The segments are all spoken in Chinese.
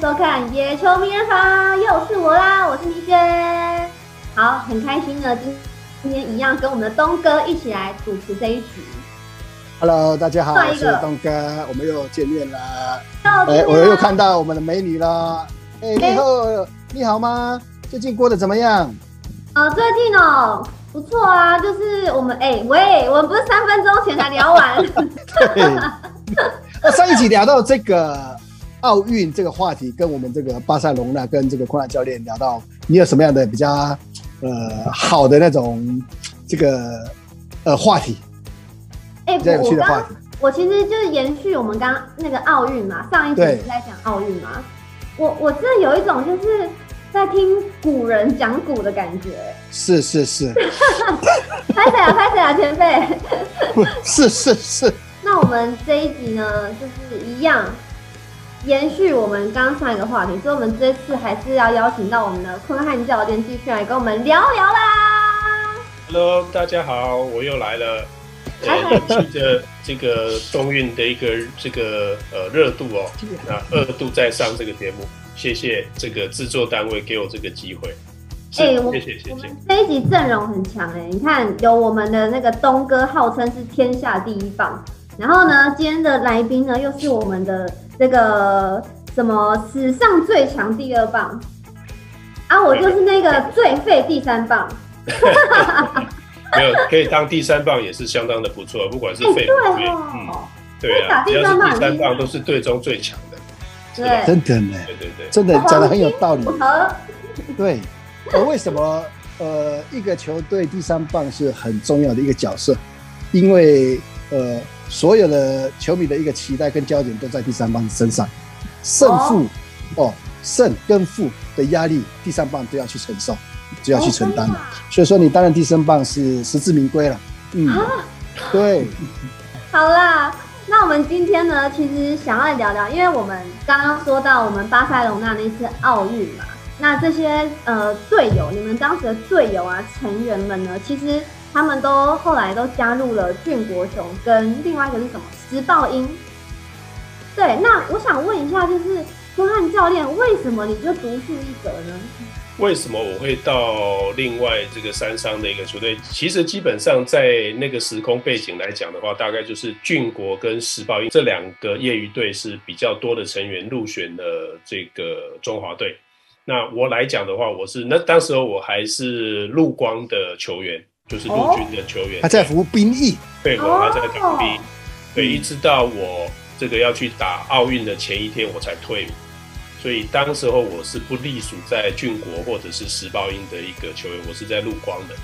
收看《野球名人房》，又是我啦，我是倪轩。好，很开心呢，今今天一样跟我们的东哥一起来主持这一集。Hello，大家好，我是东哥，我们又见面了。哎，我又看到我们的美女了。哎，你好，欸、你好吗？最近过得怎么样？啊、呃，最近哦，不错啊，就是我们哎、欸，喂，我们不是三分钟前才聊完。对。那上一集聊到这个奥运这个话题，跟我们这个巴塞隆纳跟这个昆汉教练聊到，你有什么样的比较呃好的那种这个呃话题？哎、欸，比较有趣的话题我，我其实就是延续我们刚刚那个奥运嘛，上一集是在讲奥运嘛。我我真的有一种就是在听古人讲古的感觉。是是是。拍谁啊拍谁啊前辈。是是是。那我们这一集呢，就是一样延续我们刚上一个话题，所以我们这次还是要邀请到我们的坤汉教练继续来跟我们聊聊啦。Hello，大家好，我又来了。呃，记着这个冬运的一个这个呃热度哦，那二度再上这个节目，谢谢这个制作单位给我这个机会。哎、欸，谢谢谢谢。这一集阵容很强哎，你看有我们的那个东哥，号称是天下第一棒。然后呢，今天的来宾呢，又是我们的这个什么史上最强第二棒啊，我就是那个最废第三棒。没有，可以当第三棒也是相当的不错，不管是废不废，嗯，对啊，只要是第三棒都是队中最强的。对，真的呢，对对对，真的讲的很有道理。对，而为什么呃一个球队第三棒是很重要的一个角色？因为呃。所有的球迷的一个期待跟焦点都在第三棒身上，胜负哦，胜跟负的压力，第三棒都要去承受，就要去承担了。所以说，你担任第三棒是实至名归了。嗯，对。好啦，那我们今天呢，其实想要聊聊，因为我们刚刚说到我们巴塞隆纳那次奥运嘛，那这些呃队友，你们当时的队友啊，成员们呢，其实。他们都后来都加入了俊国雄，跟另外一个是什么？时报鹰。对，那我想问一下，就是昆汉教练，为什么你就独树一格呢？为什么我会到另外这个三商的一个球队？其实基本上在那个时空背景来讲的话，大概就是俊国跟时报鹰这两个业余队是比较多的成员入选了这个中华队。那我来讲的话，我是那当时候我还是陆光的球员。就是陆军的球员，他在服兵役，对，我还在当兵，对，一直到我这个要去打奥运的前一天，我才退伍。所以当时候我是不隶属在郡国或者是时报鹰的一个球员，我是在陆光的。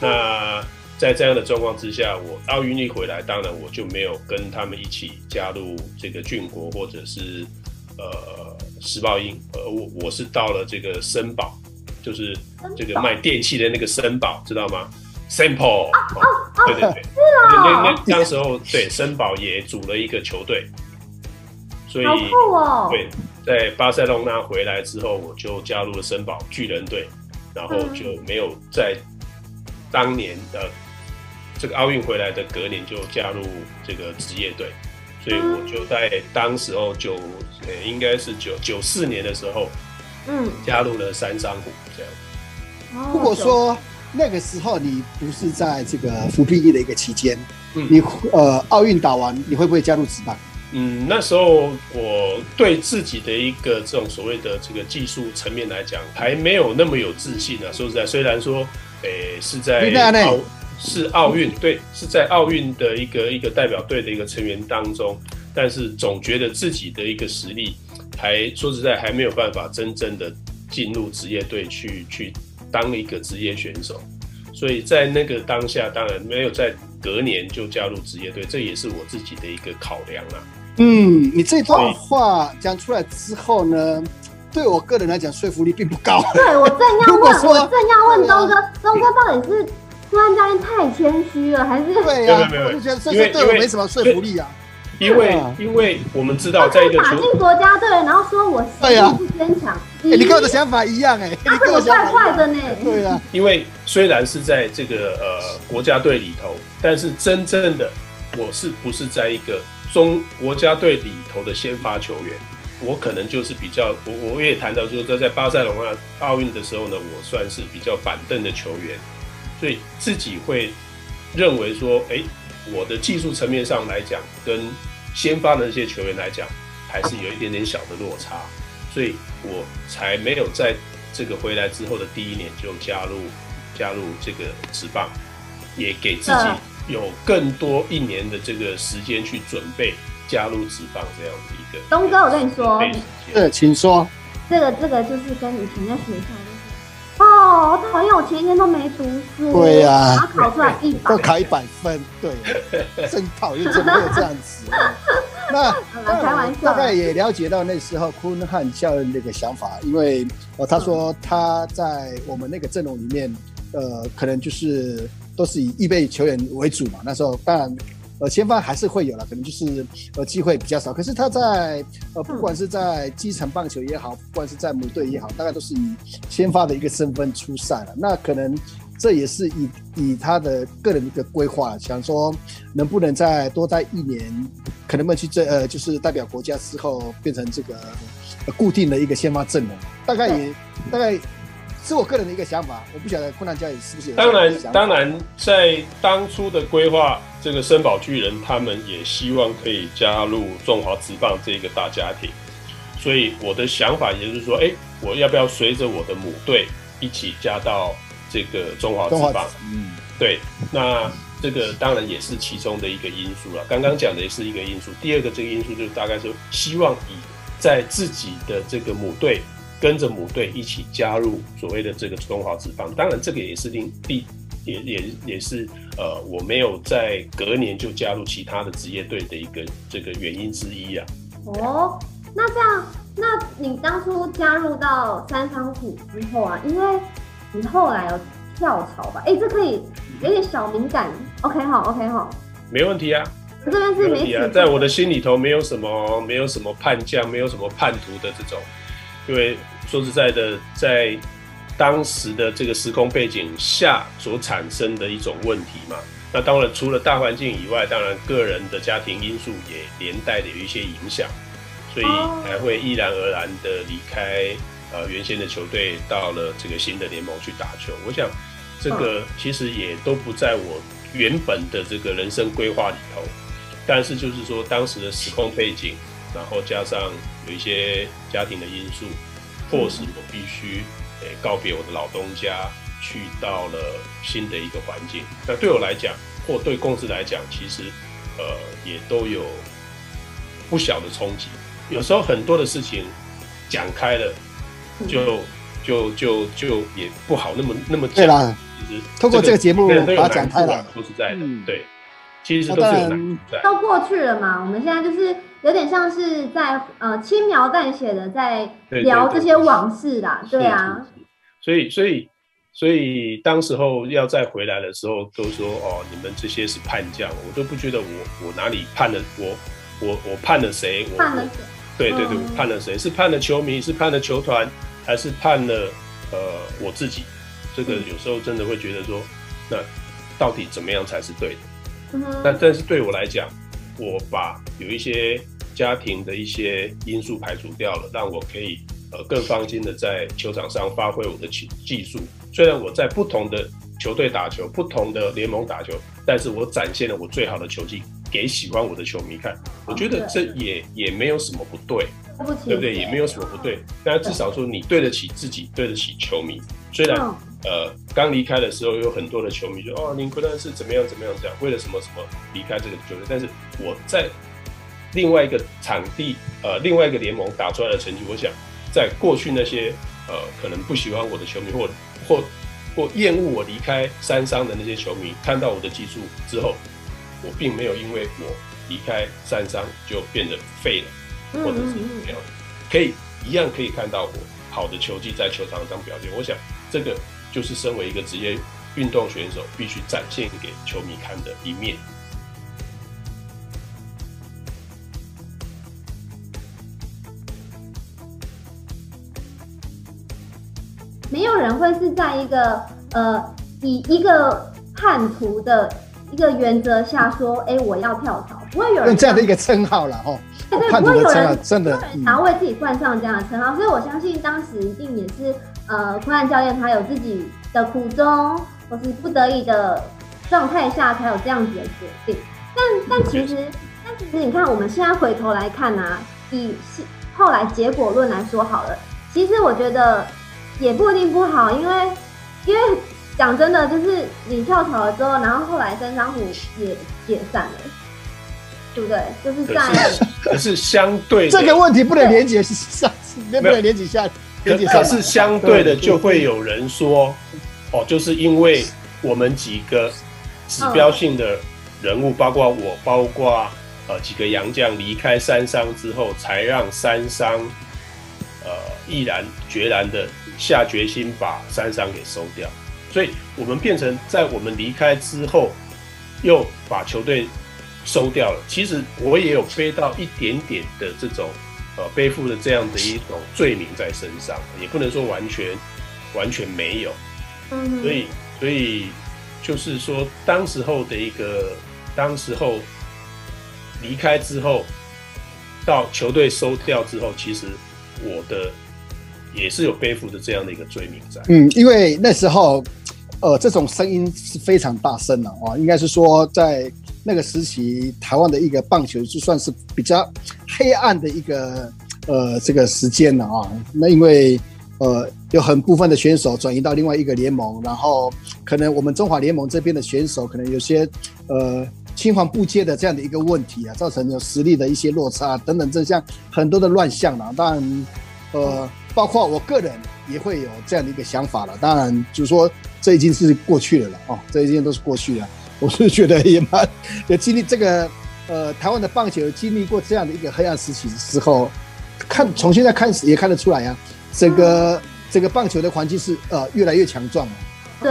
那在这样的状况之下，我奥运一回来，当然我就没有跟他们一起加入这个郡国或者是呃时报鹰，呃我我是到了这个森宝，就是这个卖电器的那个森宝，知道吗？Sample，对对对，是啊，那那那时候对森宝也组了一个球队，所以对，在巴塞隆纳回来之后，我就加入了森宝巨人队，然后就没有在当年的这个奥运回来的隔年就加入这个职业队，所以我就在当时候就呃应该是九九四年的时候，嗯，加入了三商虎这样。如果说。那个时候你不是在这个服兵役的一个期间，嗯，你呃奥运打完你会不会加入职棒？嗯，那时候我对自己的一个这种所谓的这个技术层面来讲，还没有那么有自信啊。说实在，虽然说，诶、欸、是在奥是奥运，对，是在奥运的一个一个代表队的一个成员当中，但是总觉得自己的一个实力还说实在还没有办法真正的进入职业队去去。当一个职业选手，所以在那个当下，当然没有在隔年就加入职业队，这也是我自己的一个考量啊。嗯，你这段话讲出来之后呢，对我个人来讲说服力并不高。对，我正要问，我正要问东哥，东哥到底是突然教练太谦虚了，还是对呀、啊？我就觉得这些对我没什么说服力啊。因为因为我们知道，在一个打进国家队，然后说我实力不坚强，你跟我的想法一样哎、欸，你跟我坏坏的呢。对啊，因为虽然是在这个呃国家队里头，但是真正的我是不是在一个中国家队里头的先发球员？我可能就是比较，我我也谈到说，在在巴塞隆纳奥运的时候呢，我算是比较板凳的球员，所以自己会认为说，哎，我的技术层面上来讲，跟先发的那些球员来讲，还是有一点点小的落差，所以我才没有在这个回来之后的第一年就加入加入这个职棒，也给自己有更多一年的这个时间去准备。加入职棒这样的一个东哥，我跟你说，对，请说。这个这个就是跟以前在学校就是，哦，我讨厌，我前一天都没读书，对呀、啊，然后考出来一百，都考一百分，对，真讨厌，怎么会有这样子？那开玩笑，大概也了解到那时候昆汉教练那个想法，因为呃，他说他在我们那个阵容里面，呃，可能就是都是以预备球员为主嘛，那时候当然。呃，先发还是会有了，可能就是呃机会比较少。可是他在呃，不管是在基层棒球也好，不管是在母队也好，大概都是以先发的一个身份出赛了。那可能这也是以以他的个人的一个规划，想说能不能再多待一年，可能不能去这呃，就是代表国家之后变成这个固定的一个先发阵容。大概也大概。是我个人的一个想法，我不晓得困难家也是不是有。当然，当然，在当初的规划，这个森宝巨人他们也希望可以加入中华职棒这个大家庭，所以我的想法也就是说，哎、欸，我要不要随着我的母队一起加到这个中华职棒？嗯，对，那这个当然也是其中的一个因素了。刚刚讲的也是一个因素，第二个这个因素就是大概是希望以在自己的这个母队。跟着母队一起加入所谓的这个中华职棒，当然这个也是另第也也也是呃我没有在隔年就加入其他的职业队的一个这个原因之一啊。哦，那这样，那你当初加入到三商虎之后啊，因为你后来有跳槽吧？哎，这可以有点小敏感。OK 好，OK 好，没问题啊。这边是没问题啊，在我的心里头没有什么没有什么叛将，没有什么叛徒的这种。因为说实在的，在当时的这个时空背景下所产生的一种问题嘛，那当然除了大环境以外，当然个人的家庭因素也连带的有一些影响，所以才会毅然而然的离开呃原先的球队，到了这个新的联盟去打球。我想这个其实也都不在我原本的这个人生规划里头，但是就是说当时的时空背景。然后加上有一些家庭的因素，迫使我必须诶告别我的老东家，去到了新的一个环境。那对我来讲，或对公司来讲，其实呃也都有不小的冲击。有时候很多的事情讲开了，就就就就也不好那么那么讲。对啦，其实通过这个节目把它讲开了，说实在的，对，其实都是有难在。都过去了嘛，我们现在就是。有点像是在呃轻描淡写的在聊这些往事啦，对，啊。所以所以所以当时候要再回来的时候，都说哦，你们这些是叛将，我都不觉得我我哪里叛了，我我我叛了谁？我叛了谁？对对对，判了谁？是判了球迷，是判了球团，还是判了呃我自己？这个有时候真的会觉得说，那到底怎么样才是对的？那、但但是对我来讲，我把有一些。家庭的一些因素排除掉了，让我可以呃更放心的在球场上发挥我的技技术。虽然我在不同的球队打球，不同的联盟打球，但是我展现了我最好的球技给喜欢我的球迷看。我觉得这也也没有什么不对，对不对？也没有什么不对。那至少说你对得起自己，对得起球迷。虽然呃刚离开的时候有很多的球迷说哦，林昆丹是怎么样怎么样这样，为了什么什么离开这个球队，但是我在。另外一个场地，呃，另外一个联盟打出来的成绩，我想，在过去那些呃可能不喜欢我的球迷，或或或厌恶我离开三商的那些球迷，看到我的技术之后，我并没有因为我离开三商就变得废了，或者是怎么样，可以一样可以看到我好的球技在球场上表现。我想，这个就是身为一个职业运动选手必须展现给球迷看的一面。没有人会是在一个呃以一个叛徒的一个原则下说，哎、欸，我要跳槽，不会有人用这样的一个称号了哈。对对，不会有人真的想要为自己冠上这样的称号，所以我相信当时一定也是呃，昆汉教练他有自己的苦衷，或是不得已的状态下才有这样子的决定。但但其实，但其实你看，我们现在回头来看啊，以后来结果论来说好了，其实我觉得也不一定不好，因为因为讲真的，就是你跳槽了之后，然后后来三商虎也解散了。对不对？就是在可是，可是相对这个问题不能连接上，不能连接下，连接上。可是相对的，就会有人说，哦，就是因为我们几个指标性的人物，包括我，包括呃几个洋将离开三商之后，才让三商呃毅然决然的下决心把三商给收掉。所以我们变成在我们离开之后，又把球队。收掉了，其实我也有背到一点点的这种，呃，背负的这样的一种罪名在身上，也不能说完全完全没有，嗯，所以所以就是说，当时候的一个，当时候离开之后，到球队收掉之后，其实我的也是有背负着这样的一个罪名在，嗯，因为那时候，呃，这种声音是非常大声的啊，应该是说在。那个时期，台湾的一个棒球就算是比较黑暗的一个呃这个时间了啊。那因为呃有很部分的选手转移到另外一个联盟，然后可能我们中华联盟这边的选手可能有些呃青黄不接的这样的一个问题啊，造成有实力的一些落差等等，这像很多的乱象了。当然呃，包括我个人也会有这样的一个想法了。当然就是说这已经是过去了了哦，这已经都是过去了。我是觉得也蛮有经历这个，呃，台湾的棒球经历过这样的一个黑暗时期的时候，看从现在看也看得出来啊，整个整个棒球的环境是呃越来越强壮了。对，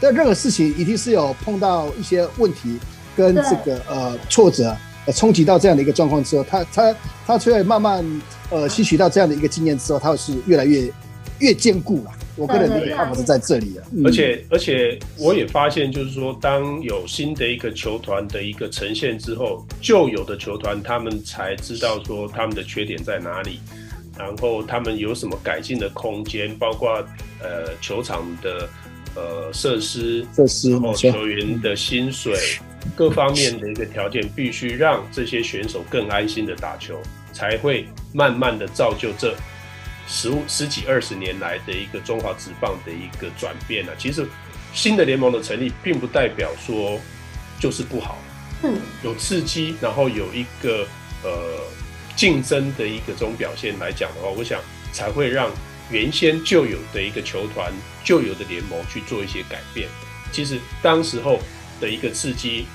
但任何事情一定是有碰到一些问题跟这个呃挫折，呃冲击到这样的一个状况之后，他他他就会慢慢呃吸取到这样的一个经验之后，他会是越来越越坚固了。我个人的看法是在这里啊，而且而且我也发现，就是说，当有新的一个球团的一个呈现之后，旧有的球团他们才知道说他们的缺点在哪里，然后他们有什么改进的空间，包括呃球场的呃设施、设施，然后球员的薪水各方面的一个条件，必须让这些选手更安心的打球，才会慢慢的造就这。十五十几二十年来的一个中华职棒的一个转变呢，其实新的联盟的成立，并不代表说就是不好。嗯，有刺激，然后有一个呃竞争的一个这种表现来讲的话，我想才会让原先就有的一个球团、就有的联盟去做一些改变。其实当时候的一个刺激，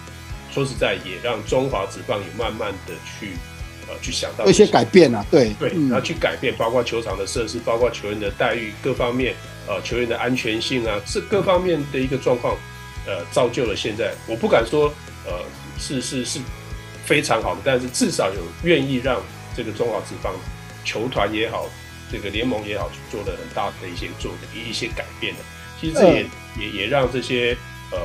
说实在，也让中华职棒也慢慢的去呃。去想到一些改变啊，对对，然后去改变，包括球场的设施，包括球员的待遇，各方面，呃，球员的安全性啊，这各方面的一个状况，呃，造就了现在。我不敢说，呃，是是是非常好的，但是至少有愿意让这个中华职棒球团也好，这个联盟也好，去做了很大的一些做的一些改变的。其实这也、呃、也也让这些呃。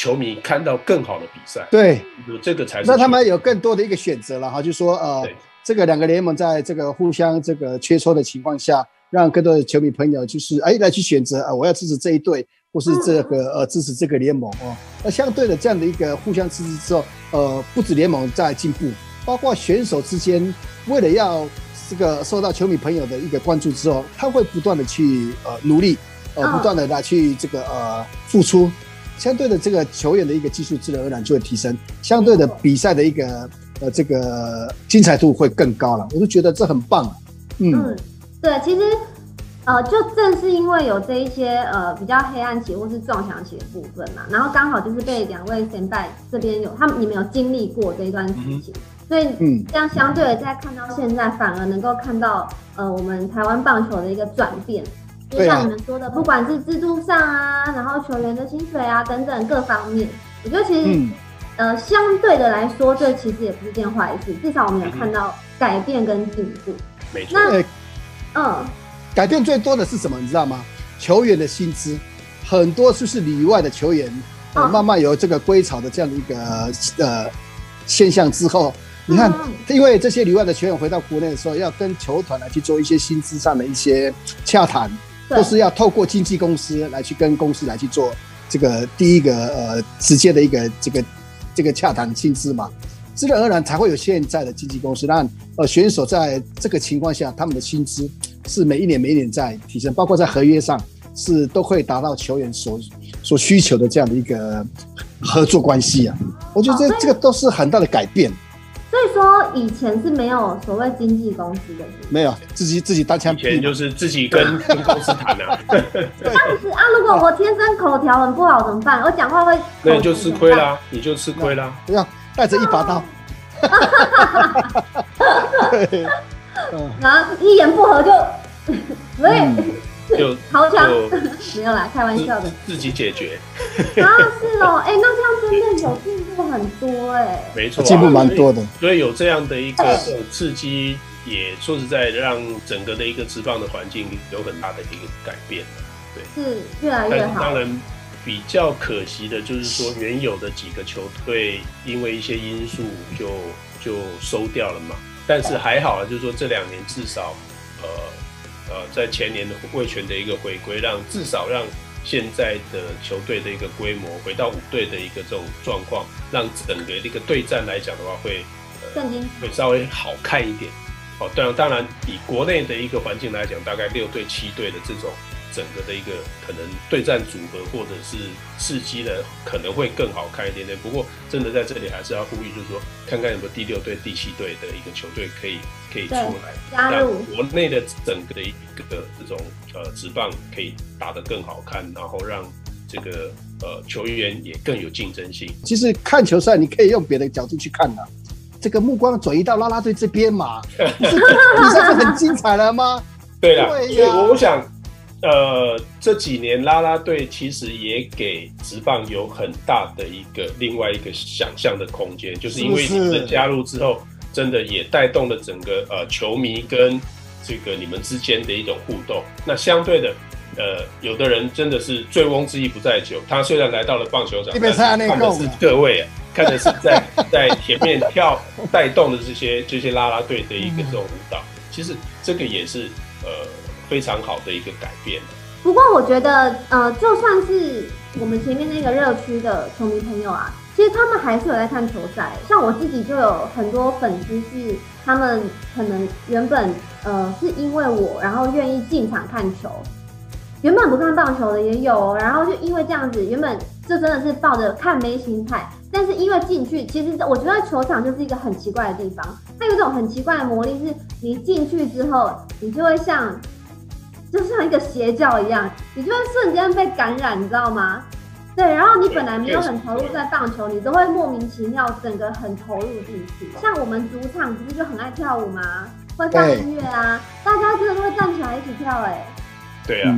球迷看到更好的比赛，对，这个才是。那他们有更多的一个选择了哈，就是说呃，对这个两个联盟在这个互相这个切磋的情况下，让更多的球迷朋友就是哎来去选择啊，我要支持这一队，或是这个呃支持这个联盟哦。那相对的这样的一个互相支持之后，呃，不止联盟在进步，包括选手之间，为了要这个受到球迷朋友的一个关注之后，他会不断的去呃努力，呃不断的来去这个呃付出。相对的，这个球员的一个技术自然而然就会提升，相对的比赛的一个呃这个精彩度会更高了。我就觉得这很棒。嗯，嗯对，其实呃，就正是因为有这一些呃比较黑暗期或是撞墙期的部分嘛，然后刚好就是被两位先辈这边有他们你们有经历过这一段事情，嗯、所以嗯，这样相对的在看到现在，反而能够看到呃我们台湾棒球的一个转变。就像你们说的，啊、不管是制度上啊，然后球员的薪水啊等等各方面，我觉得其实，嗯、呃，相对的来说，这其实也不是件坏事。至少我们有看到改变跟进步。没错。那，欸、嗯，改变最多的是什么？你知道吗？球员的薪资，很多就是里外的球员呃，慢慢有这个归巢的这样的一个呃现象之后，你看，因为这些旅外的球员回到国内的时候，要跟球团来去做一些薪资上的一些洽谈，都是要透过经纪公司来去跟公司来去做这个第一个呃直接的一个这个这个洽谈薪资嘛。自然而然才会有现在的经纪公司，让呃选手在这个情况下，他们的薪资是每一年每一年在提升，包括在合约上是都会达到球员所所需求的这样的一个合作关系啊。我觉得这这个都是很大的改变。所以说以前是没有所谓经纪公司的，没有自己自己单枪，以前就是自己跟跟 公司谈啊。这样子啊，如果我天生口条很不好怎么办？我讲话会，那你就吃亏啦，你就吃亏啦，不要。带着一把刀，对，然后一言不合就，所以就好强，没有啦，开玩笑的，自己解决。啊，是哦，哎，那这样真的有进步很多哎，没错，进步蛮多的。所以有这样的一个刺激，也说实在，让整个的一个职棒的环境有很大的一个改变。对，是越来越好。当然。比较可惜的就是说，原有的几个球队因为一些因素就就收掉了嘛。但是还好啊，就是说这两年至少，呃呃，在前年的卫权的一个回归，让至少让现在的球队的一个规模回到五队的一个这种状况，让整个一个对战来讲的话会，呃，会稍微好看一点。哦，当然当然，以国内的一个环境来讲，大概六队七队的这种。整个的一个可能对战组合或者是刺激的可能会更好看一点点。不过真的在这里还是要呼吁，就是说看看有没有第六队、第七队的一个球队可以可以出来，让国内的整个的一个这种呃直棒可以打得更好看，然后让这个呃球员也更有竞争性。其实看球赛你可以用别的角度去看的，这个目光转移到啦啦队这边嘛，比赛 是很精彩了吗？对了，所以我想。呃，这几年啦啦队其实也给直棒有很大的一个另外一个想象的空间，就是因为你们的加入之后，真的也带动了整个呃球迷跟这个你们之间的一种互动。那相对的，呃，有的人真的是醉翁之意不在酒，他虽然来到了棒球场，但是看的是各位啊，看的是在在前面跳带动的这些这些啦啦队的一个这种舞蹈，其实这个也是呃。非常好的一个改变。不过我觉得，呃，就算是我们前面那个热区的球迷朋友啊，其实他们还是有在看球赛。像我自己就有很多粉丝是，他们可能原本呃是因为我，然后愿意进场看球。原本不看棒球的也有，然后就因为这样子，原本就真的是抱着看妹心态。但是因为进去，其实我觉得球场就是一个很奇怪的地方，它有一种很奇怪的魔力，是你进去之后，你就会像。就像一个邪教一样，你就会瞬间被感染，你知道吗？对，然后你本来没有很投入在棒球，你都会莫名其妙整个很投入进去。像我们主场不是就很爱跳舞吗？会放音乐啊，大家真的都会站起来一起跳，哎。对啊，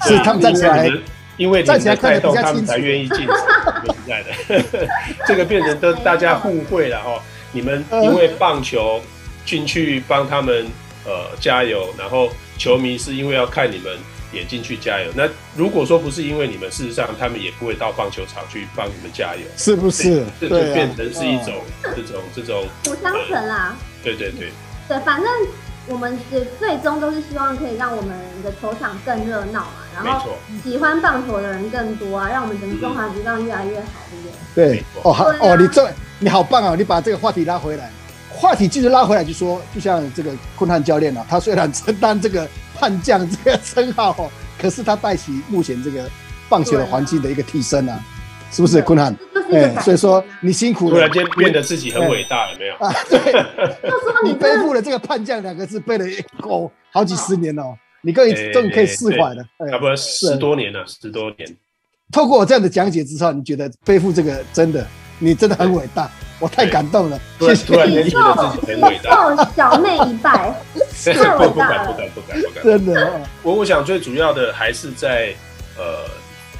是他们站起来，因为站起来带动他们才愿意进场。说实在的，这个变成都大家互惠了哈。你们因为棒球进去帮他们呃加油，然后。球迷是因为要看你们也进去加油，那如果说不是因为你们，事实上他们也不会到棒球场去帮你们加油，是不是？这就变成是一种这种这种互相成啦。对对对，对，反正我们是最终都是希望可以让我们的球场更热闹嘛，然后喜欢棒球的人更多啊，让我们整个中华职棒越来越好，对不对？对，哦好哦，你这你好棒啊，你把这个话题拉回来。话题继续拉回来，就说，就像这个昆汉教练啊，他虽然承担这个叛将这个称号，可是他带起目前这个棒球的环境的一个提升啊，是不是昆汉？哎，所以说你辛苦了，突然间变得自己很伟大，有没有？啊，对，就说你背负了这个叛将两个字，背了哦好几十年了，你可以终于可以释怀了，差不多十多年了，十多年。透过我这样的讲解之后，你觉得背负这个真的，你真的很伟大。我太感动了，谢谢。突然间觉得自己很伟大，小妹一拜，太伟大了，不敢不敢不敢不敢，真的。我我想最主要的还是在呃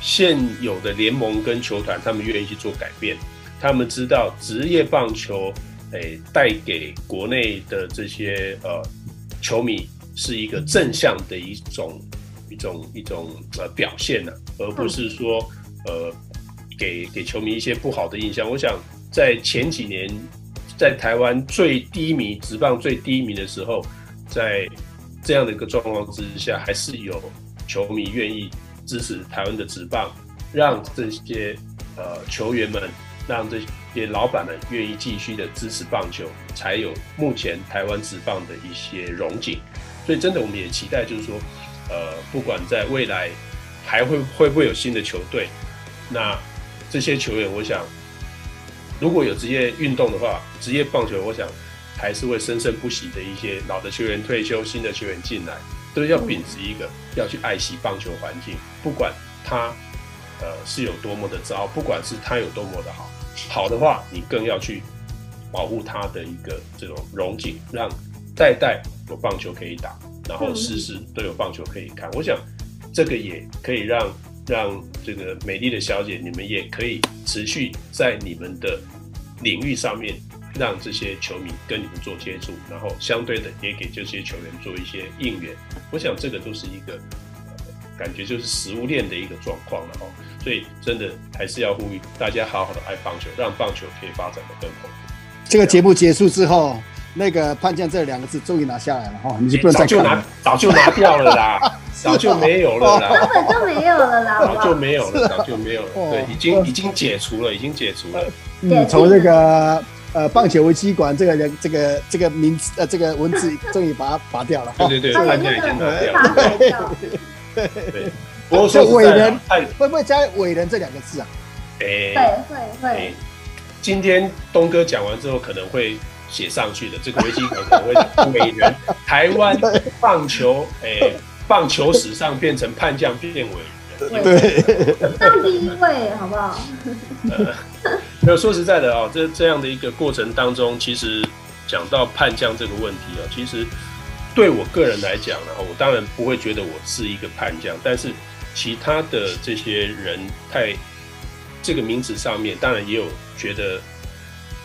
现有的联盟跟球团，他们愿意去做改变，他们知道职业棒球诶带给国内的这些呃球迷是一个正向的一种一种一种呃表现呢，而不是说呃。给给球迷一些不好的印象。我想在前几年，在台湾最低迷、职棒最低迷的时候，在这样的一个状况之下，还是有球迷愿意支持台湾的职棒，让这些呃球员们，让这些老板们愿意继续的支持棒球，才有目前台湾职棒的一些荣景。所以真的，我们也期待，就是说，呃，不管在未来还会会不会有新的球队，那这些球员，我想，如果有职业运动的话，职业棒球，我想还是会生生不息的一些老的球员退休，新的球员进来，都要秉持一个要去爱惜棒球环境，不管他呃是有多么的糟，不管是他有多么的好，好的话，你更要去保护他的一个这种荣景，让代代。有棒球可以打，然后时时都有棒球可以看。我想，这个也可以让让这个美丽的小姐，你们也可以持续在你们的领域上面，让这些球迷跟你们做接触，然后相对的也给这些球员做一些应援。我想，这个都是一个感觉就是食物链的一个状况了哦。所以，真的还是要呼吁大家好好的爱棒球，让棒球可以发展的更好。这个节目结束之后。那个叛将这两个字终于拿下来了哈，你就不能再就拿，早就拿掉了啦，早就没有了啦，根本就没有了啦，早就没有了，早就没有了，对，已经已经解除了，已经解除了。嗯，从这个呃棒球危机馆这个人这个这个名字呃这个文字终于把它拔掉了。对对对，叛将已经拿掉了。对对，不过说伟人会不会加伟人这两个字啊？哎，会会会。今天东哥讲完之后可能会。写上去的这个危机可能会伟人，台湾棒球诶、欸，棒球史上变成叛将变伟人，对，当第一位好不好？呃，没有说实在的哦，这这样的一个过程当中，其实讲到叛将这个问题哦，其实对我个人来讲呢，我当然不会觉得我是一个叛将，但是其他的这些人太这个名词上面，当然也有觉得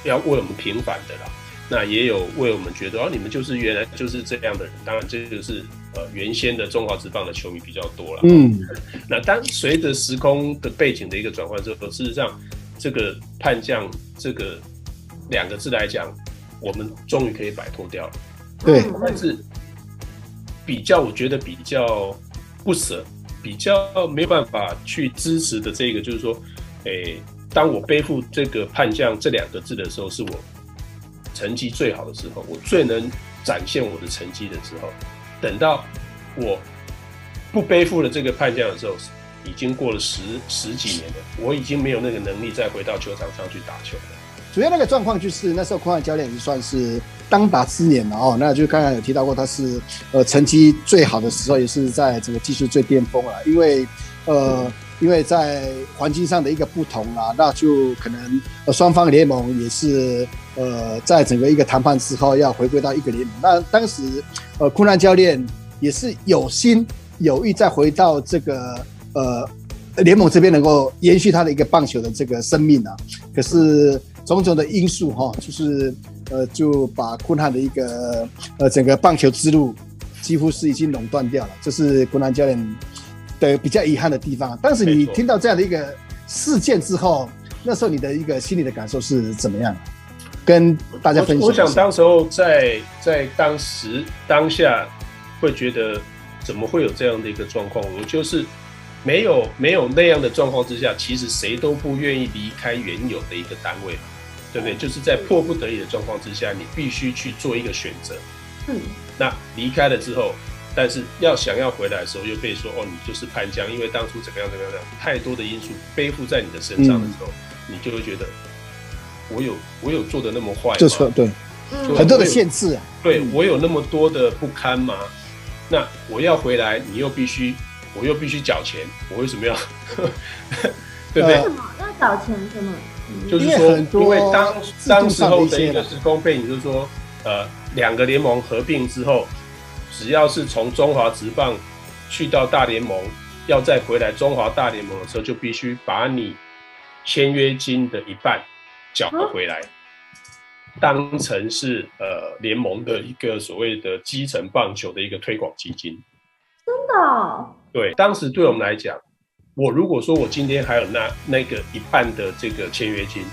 要为我们平反的啦。那也有为我们觉得哦，你们就是原来就是这样的人。当然，这就是呃原先的中华职棒的球迷比较多了。嗯，那当随着时空的背景的一个转换之后，事实上这个叛将这个两个字来讲，我们终于可以摆脱掉了。对，但是比较我觉得比较不舍，比较没有办法去支持的这个，就是说，诶，当我背负这个叛将这两个字的时候，是我。成绩最好的时候，我最能展现我的成绩的时候，等到我不背负了这个叛将的时候，已经过了十十几年了，我已经没有那个能力再回到球场上去打球了。主要那个状况就是那时候，坤汉教练已经算是当打之年了哦。那就刚刚有提到过，他是呃成绩最好的时候，也是在这个技术最巅峰了，因为呃。因为在环境上的一个不同啊，那就可能双方联盟也是呃在整个一个谈判之后要回归到一个联盟。那当时呃库兰教练也是有心有意再回到这个呃联盟这边能够延续他的一个棒球的这个生命啊。可是种种的因素哈，就是呃就把昆汉的一个呃整个棒球之路几乎是已经垄断掉了。这是库兰教练。的，比较遗憾的地方。当时你听到这样的一个事件之后，那时候你的一个心理的感受是怎么样？跟大家分享。我想当时候在在当时当下会觉得，怎么会有这样的一个状况？我就是没有没有那样的状况之下，其实谁都不愿意离开原有的一个单位嘛，对不对？就是在迫不得已的状况之下，你必须去做一个选择。嗯，那离开了之后。但是要想要回来的时候，又被说哦，你就是叛将，因为当初怎么样怎么样怎么样，太多的因素背负在你的身上的时候，嗯、你就会觉得，我有我有做的那么坏吗？就错对，很多的限制啊。对，我有那么多的不堪吗？那我要回来，你又必须，我又必须缴钱，我为什么要？对不对？为什么要缴钱？什么？就是说，因为当当时候的一个时空背景，就是说，呃，两个联盟合并之后。只要是从中华职棒去到大联盟，要再回来中华大联盟的时候，就必须把你签约金的一半缴回来，当成是呃联盟的一个所谓的基层棒球的一个推广基金。真的？对，当时对我们来讲，我如果说我今天还有那那个一半的这个签约金，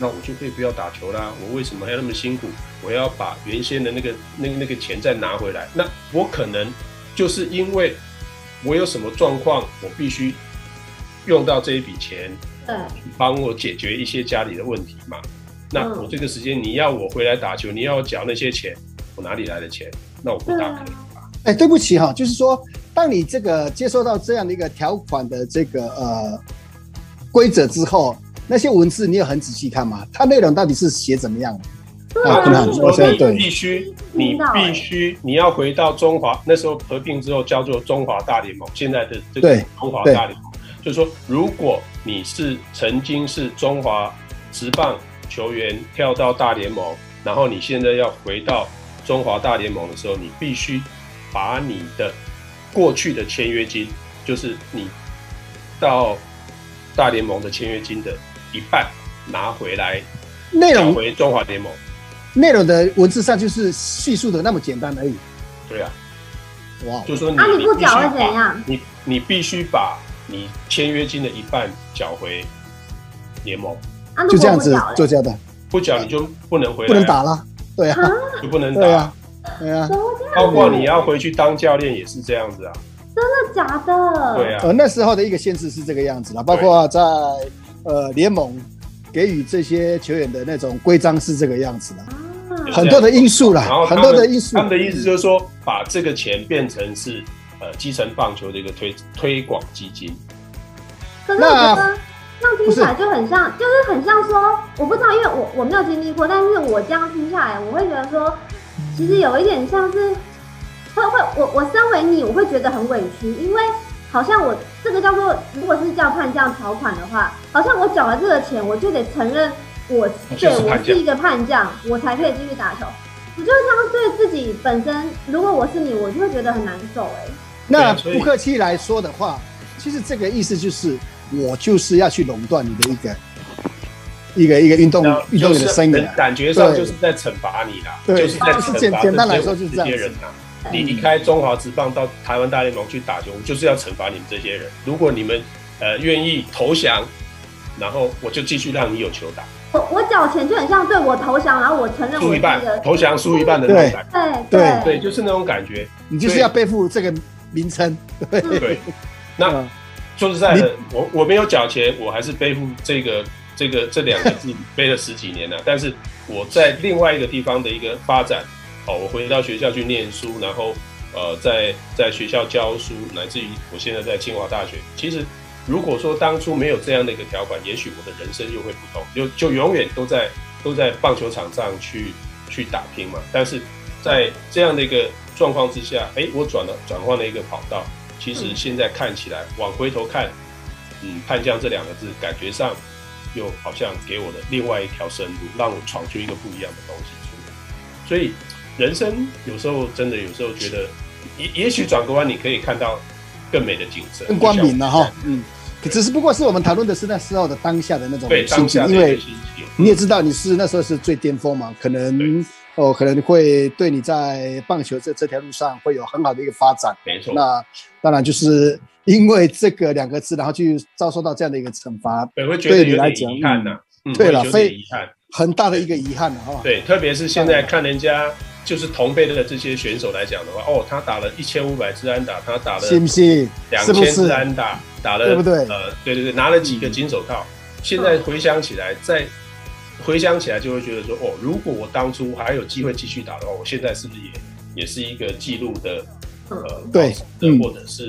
那我就可以不要打球啦。我为什么还要那么辛苦？我要把原先的那个那那个钱再拿回来？那我可能就是因为我有什么状况，我必须用到这一笔钱，对，帮我解决一些家里的问题嘛。那我这个时间你要我回来打球，你要我缴那些钱，我哪里来的钱？那我不打可以吧？哎，对不起哈，就是说。当你这个接收到这样的一个条款的这个呃规则之后，那些文字你有很仔细看吗？它内容到底是写怎么样？啊，很多你必须，你必须，你要回到中华那时候合并之后叫做中华大联盟，现在的这个中华大联盟，就是说，如果你是曾经是中华职棒球员跳到大联盟，然后你现在要回到中华大联盟的时候，你必须把你的过去的签约金就是你到大联盟的签约金的一半拿回来，内容回中华联盟，内容的文字上就是叙述的那么简单而已。对啊，哇，就说你、啊、你不缴会怎样？你你必须把你签约金的一半缴回联盟，就这样子做交代。不缴你就不能回来，不能打了。对啊，就不能打。对啊，包括你要回去当教练也是这样子啊，真的假的？对啊，呃，那时候的一个限制是这个样子啦，包括在呃联盟给予这些球员的那种规章是这个样子的，啊，很多的因素啦，很多的因素。他们的意思就是说，把这个钱变成是呃基层棒球的一个推推广基金。可是我觉得这样听起来就很像，就是很像说，我不知道，因为我我没有经历过，但是我这样听下来，我会觉得说。其实有一点像是会会我我身为你，我会觉得很委屈，因为好像我这个叫做，如果是叫判将条款的话，好像我缴了这个钱，我就得承认我对我是一个叛将，我才可以继续打球。我就这样对自己本身，如果我是你，我就会觉得很难受哎。那不客气来说的话，其实这个意思就是我就是要去垄断你的一个。一个一个运动运动员的生涯，感觉上就是在惩罚你啦，对，就是在惩罚简单来说就是这些人呐。你离开中华职棒到台湾大联盟去打球，就是要惩罚你们这些人。如果你们呃愿意投降，然后我就继续让你有球打。我我缴钱就很像对我投降，然后我承认输一半，投降输一半的那种感觉。对对对，就是那种感觉。你就是要背负这个名称。对，那说实在的，我我没有缴钱，我还是背负这个。这个这两个字背了十几年了，但是我在另外一个地方的一个发展，哦，我回到学校去念书，然后呃，在在学校教书，乃至于我现在在清华大学。其实如果说当初没有这样的一个条款，也许我的人生又会不同，就就永远都在都在棒球场上去去打拼嘛。但是在这样的一个状况之下，哎，我转了转换了一个跑道。其实现在看起来，往回头看，嗯，叛将这两个字，感觉上。又好像给我的另外一条生路，让我闯出一个不一样的东西出来。所以人生有时候真的有时候觉得，也也许转个弯，你可以看到更美的景色，更光明了哈。嗯，只是不过是我们讨论的是那时候的当下的那种心情，因为你也知道你是那时候是最巅峰嘛，可能哦可能会对你在棒球这这条路上会有很好的一个发展。没错，那当然就是。因为这个两个字，然后去遭受到这样的一个惩罚，对你来讲遗憾呐。嗯，对了，非遗憾，很大的一个遗憾了哈。对，特别是现在看人家就是同辈的这些选手来讲的话，哦，他打了一千五百支安打，他打了，是不是？两千支安打，打了，对不对？呃，对对对，拿了几个金手套。现在回想起来，再回想起来，就会觉得说，哦，如果我当初还有机会继续打的话，我现在是不是也也是一个记录的呃，对，或者是。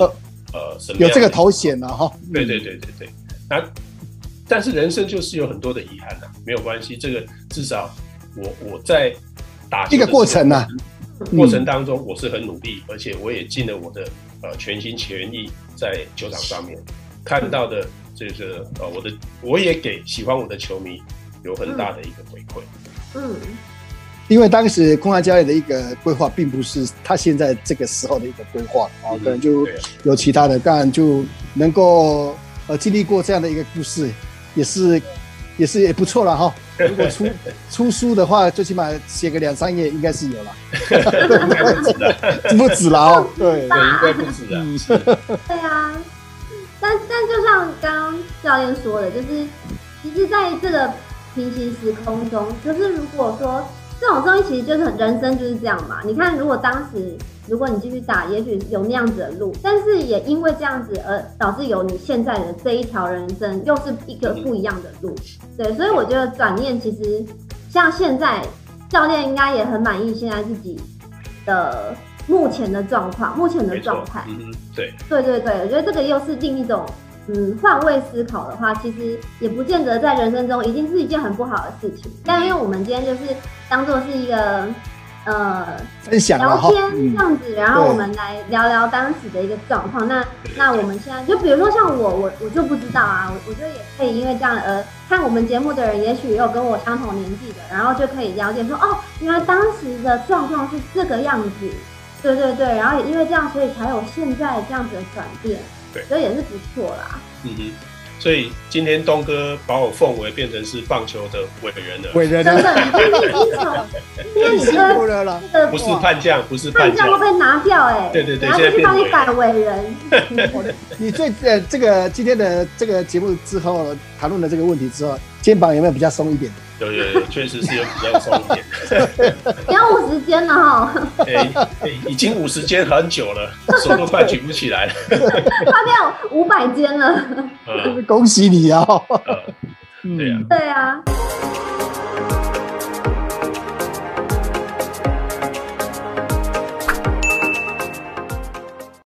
呃，有这个头衔了哈。对对对对对，那但是人生就是有很多的遗憾呐，没有关系，这个至少我我在打一个过程呐，过程当中我是很努力，而且我也尽了我的呃全心全意在球场上面看到的这个呃我的我也给喜欢我的球迷有很大的一个回馈，嗯。因为当时空安教练的一个规划，并不是他现在这个时候的一个规划啊，可能就有其他的，当然就能够呃经历过这样的一个故事，也是也是也不错了哈。如果出 出书的话，最起码写个两三页应该是有了，不止了 哦，对，对，应该不止的。对啊，但但就像刚刚教练说的，就是其实在这个平行时空中，就是如果说这种东西其实就是很人生就是这样嘛。你看，如果当时如果你继续打，也许有那样子的路，但是也因为这样子而导致有你现在的这一条人生，又是一个不一样的路。对，所以我觉得转念其实像现在教练应该也很满意现在自己的。目前的状况，目前的状态，嗯，对，对对对，我觉得这个又是另一种，嗯，换位思考的话，其实也不见得在人生中一定是一件很不好的事情。但因为我们今天就是当做是一个，呃，分享聊天这样子，然后我们来聊聊当时的一个状况。那那我们现在就比如说像我，我我就不知道啊，我我觉得也可以因为这样而看我们节目的人，也许也有跟我相同年纪的，然后就可以了解说，哦，原来当时的状况是这个样子。对对对，然后也因为这样，所以才有现在这样子的转变，对，所以也是不错啦。嗯哼，所以今天东哥把我奉为变成是棒球的伟人了，伟人，真的，你你从今天你哥了，不是叛将，不是叛将，会被拿掉哎，对对对，然后去帮你改伟人。你最呃这个今天的这个节目之后谈论了这个问题之后，肩膀有没有比较松一点？有有有，确实是有比较松一点。你要五十间了哈。哎哎，已经五十间很久了，手都快举不起来了。快要五百间了。恭喜你啊！对啊。对啊。